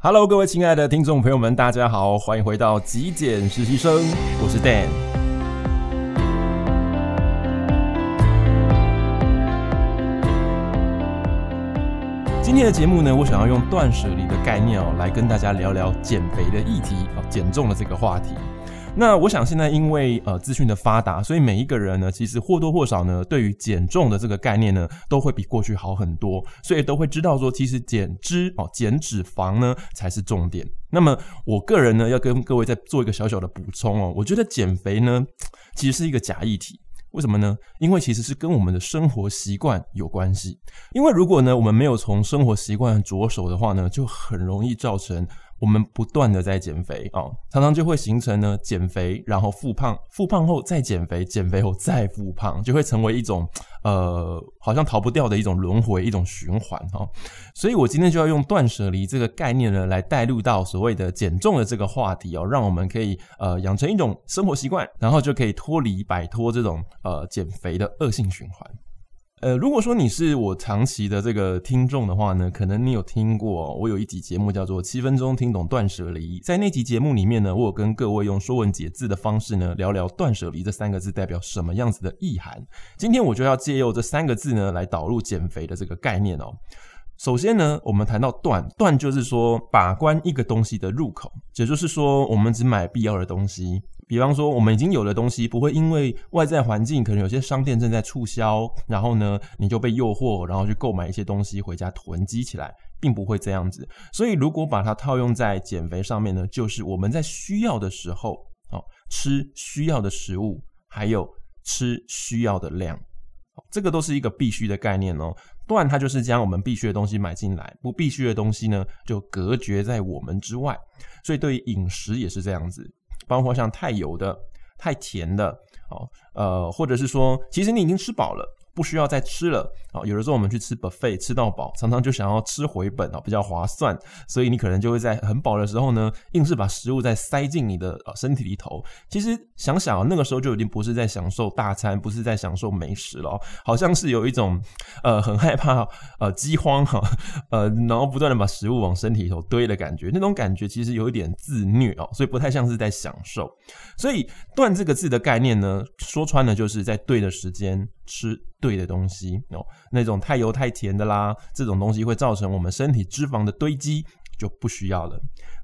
Hello，各位亲爱的听众朋友们，大家好，欢迎回到极简实习生，我是 Dan。今天的节目呢，我想要用断舍离的概念哦，来跟大家聊聊减肥的议题啊，减重的这个话题。那我想现在因为呃资讯的发达，所以每一个人呢，其实或多或少呢，对于减重的这个概念呢，都会比过去好很多，所以都会知道说，其实减脂哦，减脂肪呢才是重点。那么我个人呢，要跟各位再做一个小小的补充哦，我觉得减肥呢，其实是一个假议题。为什么呢？因为其实是跟我们的生活习惯有关系。因为如果呢，我们没有从生活习惯着手的话呢，就很容易造成。我们不断的在减肥哦，常常就会形成呢减肥，然后复胖，复胖后再减肥，减肥后再复胖，就会成为一种呃好像逃不掉的一种轮回，一种循环哈、哦。所以我今天就要用断舍离这个概念呢，来带入到所谓的减重的这个话题哦，让我们可以呃养成一种生活习惯，然后就可以脱离摆脱这种呃减肥的恶性循环。呃，如果说你是我长期的这个听众的话呢，可能你有听过我有一集节目叫做《七分钟听懂断舍离》。在那集节目里面呢，我有跟各位用说文解字的方式呢，聊聊“断舍离”这三个字代表什么样子的意涵。今天我就要借用这三个字呢，来导入减肥的这个概念哦。首先呢，我们谈到断，断就是说把关一个东西的入口，也就是说我们只买必要的东西。比方说我们已经有的东西，不会因为外在环境，可能有些商店正在促销，然后呢你就被诱惑，然后去购买一些东西回家囤积起来，并不会这样子。所以如果把它套用在减肥上面呢，就是我们在需要的时候，哦，吃需要的食物，还有吃需要的量，这个都是一个必须的概念哦。断它就是将我们必须的东西买进来，不必须的东西呢就隔绝在我们之外。所以对于饮食也是这样子，包括像太油的、太甜的，哦，呃，或者是说，其实你已经吃饱了。不需要再吃了有的时候我们去吃 buffet 吃到饱，常常就想要吃回本啊，比较划算，所以你可能就会在很饱的时候呢，硬是把食物再塞进你的身体里头。其实想想啊，那个时候就已经不是在享受大餐，不是在享受美食了，好像是有一种呃很害怕呃饥荒哈呃，然后不断的把食物往身体里头堆的感觉，那种感觉其实有一点自虐哦，所以不太像是在享受。所以断这个字的概念呢，说穿了就是在对的时间吃对的东西哦，那种太油太甜的啦，这种东西会造成我们身体脂肪的堆积，就不需要了。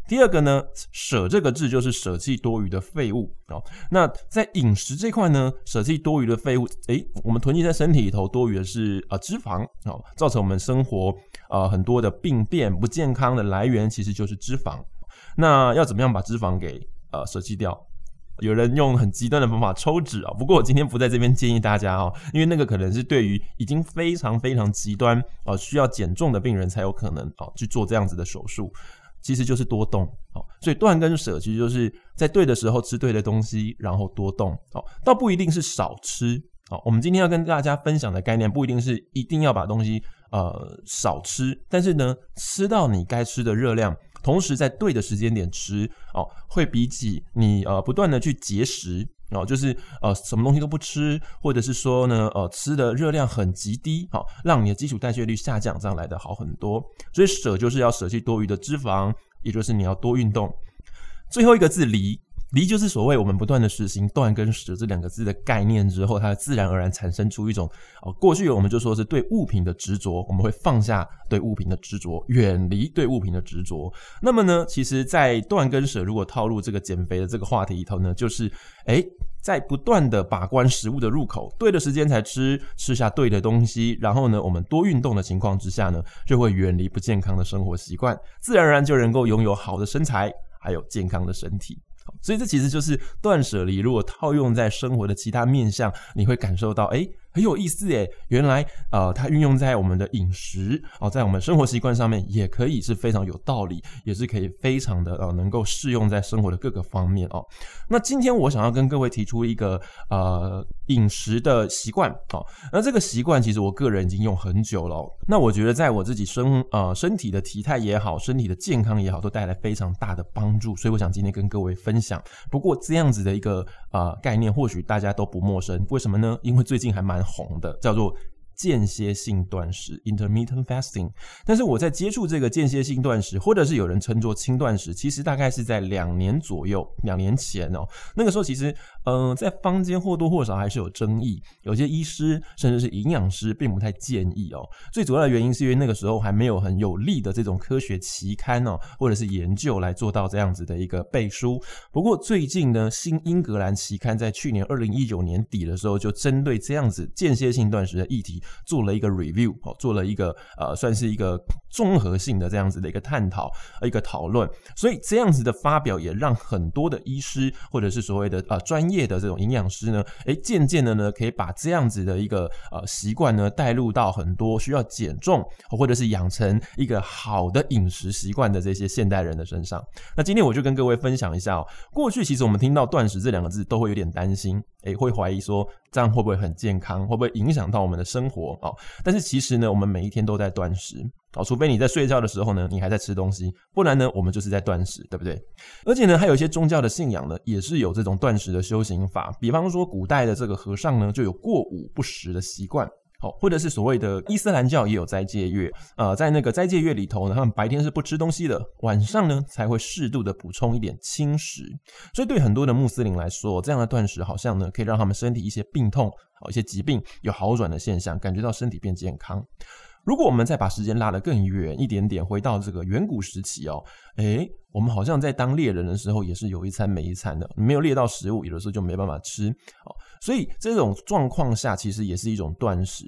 第二个呢，舍这个字就是舍弃多余的废物哦。那在饮食这块呢，舍弃多余的废物，诶，我们囤积在身体里头多余的是啊、呃、脂肪哦，造成我们生活啊、很多的病变不健康的来源其实就是脂肪。那要怎么样把脂肪给呃舍弃掉？有人用很极端的方法抽脂啊，不过我今天不在这边建议大家哦，因为那个可能是对于已经非常非常极端啊需要减重的病人才有可能啊去做这样子的手术，其实就是多动哦，所以断跟舍其实就是在对的时候吃对的东西，然后多动哦，倒不一定是少吃哦。我们今天要跟大家分享的概念不一定是一定要把东西呃少吃，但是呢，吃到你该吃的热量。同时在对的时间点吃哦，会比起你呃不断的去节食哦，就是呃什么东西都不吃，或者是说呢呃吃的热量很极低，好让你的基础代谢率下降，这样来的好很多。所以舍就是要舍弃多余的脂肪，也就是你要多运动。最后一个字离。离就是所谓我们不断的实行断跟舍这两个字的概念之后，它自然而然产生出一种哦，过去我们就说是对物品的执着，我们会放下对物品的执着，远离对物品的执着。那么呢，其实，在断跟舍如果套入这个减肥的这个话题里头呢，就是诶，在不断的把关食物的入口，对的时间才吃，吃下对的东西，然后呢，我们多运动的情况之下呢，就会远离不健康的生活习惯，自然而然就能够拥有好的身材，还有健康的身体。所以这其实就是断舍离。如果套用在生活的其他面向，你会感受到，哎很有意思诶，原来呃，它运用在我们的饮食哦，在我们生活习惯上面也可以是非常有道理，也是可以非常的呃，能够适用在生活的各个方面哦。那今天我想要跟各位提出一个呃饮食的习惯哦，那这个习惯其实我个人已经用很久了。那我觉得在我自己身呃身体的体态也好，身体的健康也好，都带来非常大的帮助。所以我想今天跟各位分享。不过这样子的一个呃概念，或许大家都不陌生。为什么呢？因为最近还蛮红的叫做间歇性断食 （intermittent fasting）。但是我在接触这个间歇性断食，或者是有人称作轻断食，其实大概是在两年左右，两年前哦。那个时候其实，嗯、呃，在坊间或多或少还是有争议，有些医师甚至是营养师并不太建议哦。最主要的原因是因为那个时候还没有很有力的这种科学期刊哦，或者是研究来做到这样子的一个背书。不过最近呢，新英格兰期刊在去年二零一九年底的时候，就针对这样子间歇性断食的议题做了一个 review，哦做了一个呃，算是一个综合性的这样子的一个探讨，一个讨论。所以这样子的发表也让很多的医师或者是所谓的呃专业业的这种营养师呢，诶，渐渐的呢，可以把这样子的一个呃习惯呢带入到很多需要减重或者是养成一个好的饮食习惯的这些现代人的身上。那今天我就跟各位分享一下哦，过去其实我们听到断食这两个字都会有点担心。诶，会怀疑说这样会不会很健康，会不会影响到我们的生活啊？但是其实呢，我们每一天都在断食啊，除非你在睡觉的时候呢，你还在吃东西，不然呢，我们就是在断食，对不对？而且呢，还有一些宗教的信仰呢，也是有这种断食的修行法，比方说古代的这个和尚呢，就有过午不食的习惯。好或者是所谓的伊斯兰教也有斋戒月，呃，在那个斋戒月里头呢，他们白天是不吃东西的，晚上呢才会适度的补充一点轻食。所以对很多的穆斯林来说，这样的断食好像呢可以让他们身体一些病痛、一些疾病有好转的现象，感觉到身体变健康。如果我们再把时间拉得更远一点点，回到这个远古时期哦，诶，我们好像在当猎人的时候也是有一餐没一餐的，没有猎到食物，有的时候就没办法吃哦。所以这种状况下，其实也是一种断食。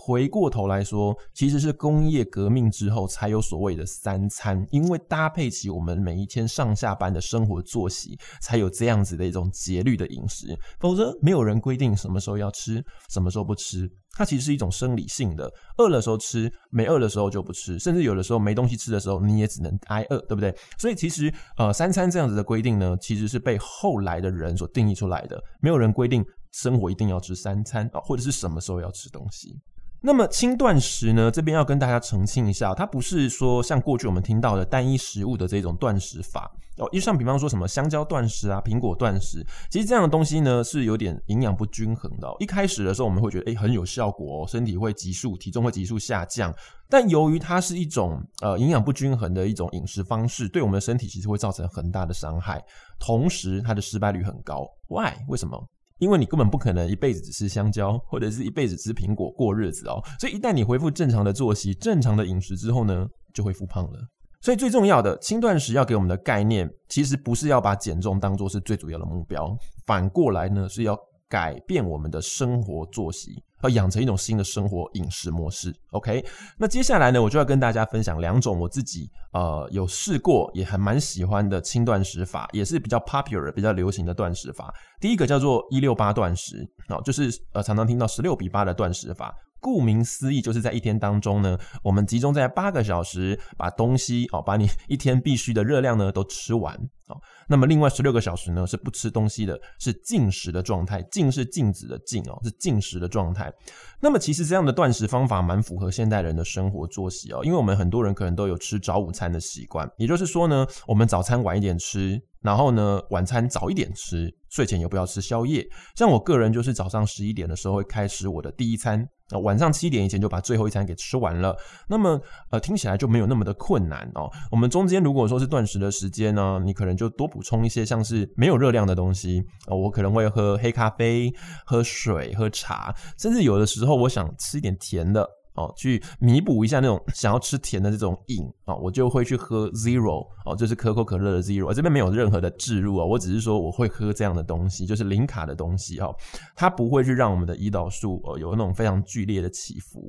回过头来说，其实是工业革命之后才有所谓的三餐，因为搭配起我们每一天上下班的生活作息，才有这样子的一种节律的饮食。否则，没有人规定什么时候要吃，什么时候不吃。它其实是一种生理性的，饿的时候吃，没饿的时候就不吃，甚至有的时候没东西吃的时候，你也只能挨饿，对不对？所以其实呃，三餐这样子的规定呢，其实是被后来的人所定义出来的。没有人规定生活一定要吃三餐啊，或者是什么时候要吃东西。那么轻断食呢，这边要跟大家澄清一下，它不是说像过去我们听到的单一食物的这种断食法哦，就像比方说什么香蕉断食啊、苹果断食，其实这样的东西呢是有点营养不均衡的。一开始的时候我们会觉得诶很有效果哦，身体会急速，体重会急速下降，但由于它是一种呃营养不均衡的一种饮食方式，对我们的身体其实会造成很大的伤害，同时它的失败率很高。Why？为什么？因为你根本不可能一辈子只吃香蕉，或者是一辈子吃苹果过日子哦。所以一旦你恢复正常的作息、正常的饮食之后呢，就会复胖了。所以最重要的轻断食要给我们的概念，其实不是要把减重当做是最主要的目标，反过来呢是要改变我们的生活作息。要养成一种新的生活饮食模式，OK？那接下来呢，我就要跟大家分享两种我自己呃有试过也还蛮喜欢的轻断食法，也是比较 popular、比较流行的断食法。第一个叫做一六八断食，哦，就是呃常常听到十六比八的断食法。顾名思义，就是在一天当中呢，我们集中在八个小时把东西哦，把你一天必须的热量呢都吃完哦。那么另外十六个小时呢是不吃东西的，是禁食的状态。禁是禁止的禁哦，是禁食的状态。那么其实这样的断食方法蛮符合现代人的生活作息哦，因为我们很多人可能都有吃早午餐的习惯，也就是说呢，我们早餐晚一点吃，然后呢晚餐早一点吃，睡前也不要吃宵夜。像我个人就是早上十一点的时候会开始我的第一餐。啊，晚上七点以前就把最后一餐给吃完了，那么呃听起来就没有那么的困难哦。我们中间如果说是断食的时间呢，你可能就多补充一些像是没有热量的东西啊，我可能会喝黑咖啡、喝水、喝茶，甚至有的时候我想吃一点甜的。哦，去弥补一下那种想要吃甜的这种瘾啊，我就会去喝 Zero 哦，就是可口可乐的 Zero。这边没有任何的置入啊，我只是说我会喝这样的东西，就是零卡的东西哦，它不会去让我们的胰岛素呃有那种非常剧烈的起伏。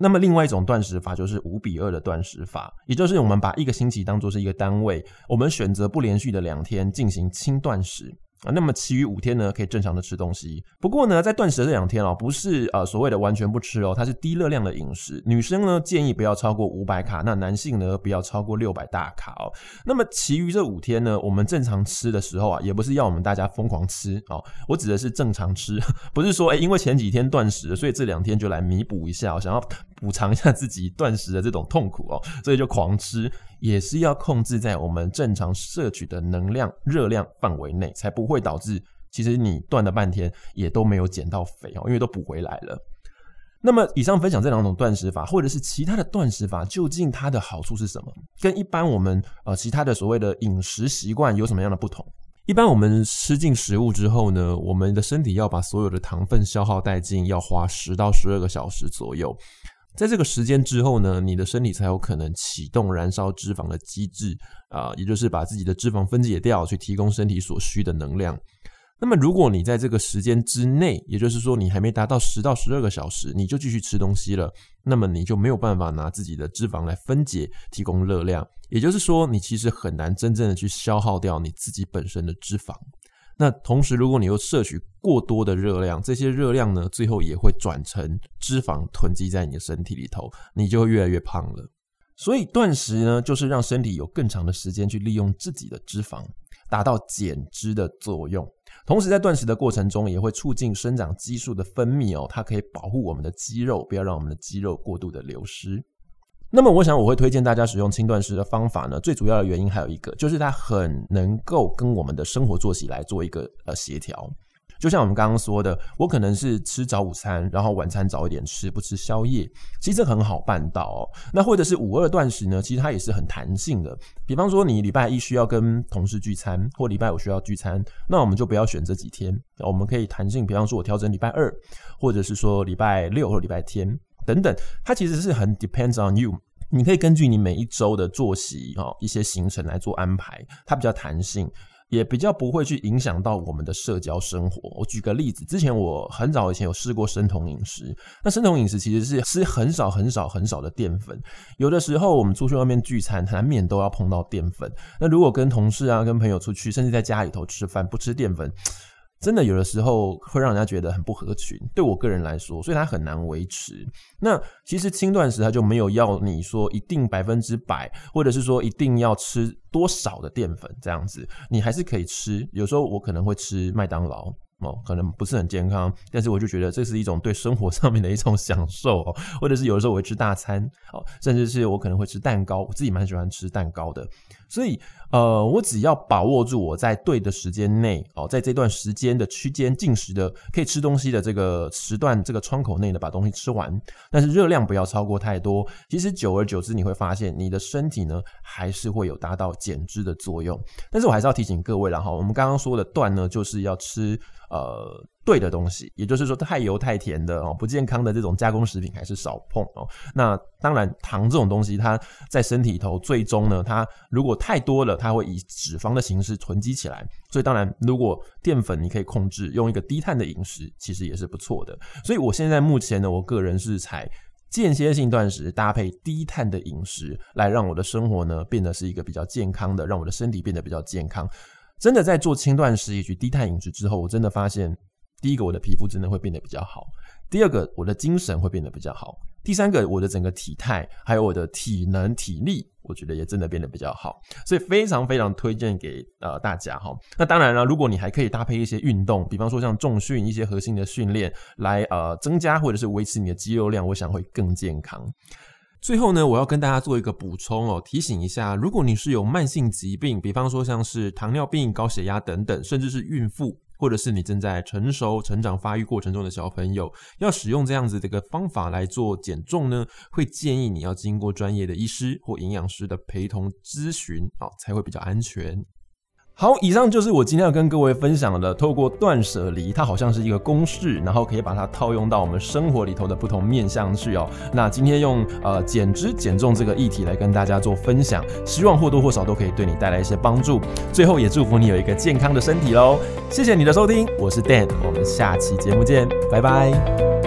那么另外一种断食法就是五比二的断食法，也就是我们把一个星期当作是一个单位，我们选择不连续的两天进行轻断食。啊，那么其余五天呢，可以正常的吃东西。不过呢，在断食的这两天哦，不是呃所谓的完全不吃哦，它是低热量的饮食。女生呢建议不要超过五百卡，那男性呢不要超过六百大卡哦。那么其余这五天呢，我们正常吃的时候啊，也不是要我们大家疯狂吃哦，我指的是正常吃，不是说诶因为前几天断食，所以这两天就来弥补一下，我想要补偿一下自己断食的这种痛苦哦，所以就狂吃。也是要控制在我们正常摄取的能量热量范围内，才不会导致其实你断了半天也都没有减到肥哦，因为都补回来了。那么，以上分享这两种断食法，或者是其他的断食法，究竟它的好处是什么？跟一般我们呃其他的所谓的饮食习惯有什么样的不同？一般我们吃进食物之后呢，我们的身体要把所有的糖分消耗殆尽，要花十到十二个小时左右。在这个时间之后呢，你的身体才有可能启动燃烧脂肪的机制啊，也就是把自己的脂肪分解掉，去提供身体所需的能量。那么，如果你在这个时间之内，也就是说你还没达到十到十二个小时，你就继续吃东西了，那么你就没有办法拿自己的脂肪来分解，提供热量。也就是说，你其实很难真正的去消耗掉你自己本身的脂肪。那同时，如果你又摄取过多的热量，这些热量呢，最后也会转成脂肪囤积在你的身体里头，你就会越来越胖了。所以断食呢，就是让身体有更长的时间去利用自己的脂肪，达到减脂的作用。同时，在断食的过程中，也会促进生长激素的分泌哦，它可以保护我们的肌肉，不要让我们的肌肉过度的流失。那么，我想我会推荐大家使用轻断食的方法呢，最主要的原因还有一个，就是它很能够跟我们的生活作息来做一个呃协调。就像我们刚刚说的，我可能是吃早午餐，然后晚餐早一点吃，不吃宵夜，其实这很好办到哦。那或者是五二断食呢，其实它也是很弹性的。比方说，你礼拜一需要跟同事聚餐，或礼拜五需要聚餐，那我们就不要选这几天，我们可以弹性。比方说，我调整礼拜二，或者是说礼拜六或礼拜天等等，它其实是很 depends on you。你可以根据你每一周的作息哦，一些行程来做安排，它比较弹性。也比较不会去影响到我们的社交生活。我举个例子，之前我很早以前有试过生酮饮食。那生酮饮食其实是吃很少很少很少的淀粉。有的时候我们出去外面聚餐，难免都要碰到淀粉。那如果跟同事啊、跟朋友出去，甚至在家里头吃饭不吃淀粉。真的有的时候会让人家觉得很不合群，对我个人来说，所以它很难维持。那其实轻断食它就没有要你说一定百分之百，或者是说一定要吃多少的淀粉这样子，你还是可以吃。有时候我可能会吃麦当劳。哦，可能不是很健康，但是我就觉得这是一种对生活上面的一种享受哦，或者是有的时候我会吃大餐，哦，甚至是我可能会吃蛋糕，我自己蛮喜欢吃蛋糕的，所以呃，我只要把握住我在对的时间内，哦，在这段时间的区间进食的可以吃东西的这个时段这个窗口内的，把东西吃完，但是热量不要超过太多，其实久而久之你会发现你的身体呢还是会有达到减脂的作用，但是我还是要提醒各位了哈，我们刚刚说的断呢就是要吃。呃，对的东西，也就是说太油太甜的哦，不健康的这种加工食品还是少碰哦。那当然，糖这种东西，它在身体里头最终呢，它如果太多了，它会以脂肪的形式囤积起来。所以当然，如果淀粉你可以控制，用一个低碳的饮食，其实也是不错的。所以我现在目前呢，我个人是采间歇性断食搭配低碳的饮食，来让我的生活呢变得是一个比较健康的，让我的身体变得比较健康。真的在做轻断食以及低碳饮食之后，我真的发现，第一个我的皮肤真的会变得比较好，第二个我的精神会变得比较好，第三个我的整个体态还有我的体能体力，我觉得也真的变得比较好，所以非常非常推荐给呃大家哈。那当然了，如果你还可以搭配一些运动，比方说像重训一些核心的训练，来呃增加或者是维持你的肌肉量，我想会更健康。最后呢，我要跟大家做一个补充哦，提醒一下，如果你是有慢性疾病，比方说像是糖尿病、高血压等等，甚至是孕妇，或者是你正在成熟、成长、发育过程中的小朋友，要使用这样子的一个方法来做减重呢，会建议你要经过专业的医师或营养师的陪同咨询哦，才会比较安全。好，以上就是我今天要跟各位分享的，透过断舍离，它好像是一个公式，然后可以把它套用到我们生活里头的不同面向去哦。那今天用呃减脂减重这个议题来跟大家做分享，希望或多或少都可以对你带来一些帮助。最后也祝福你有一个健康的身体喽。谢谢你的收听，我是 Dan，我们下期节目见，拜拜。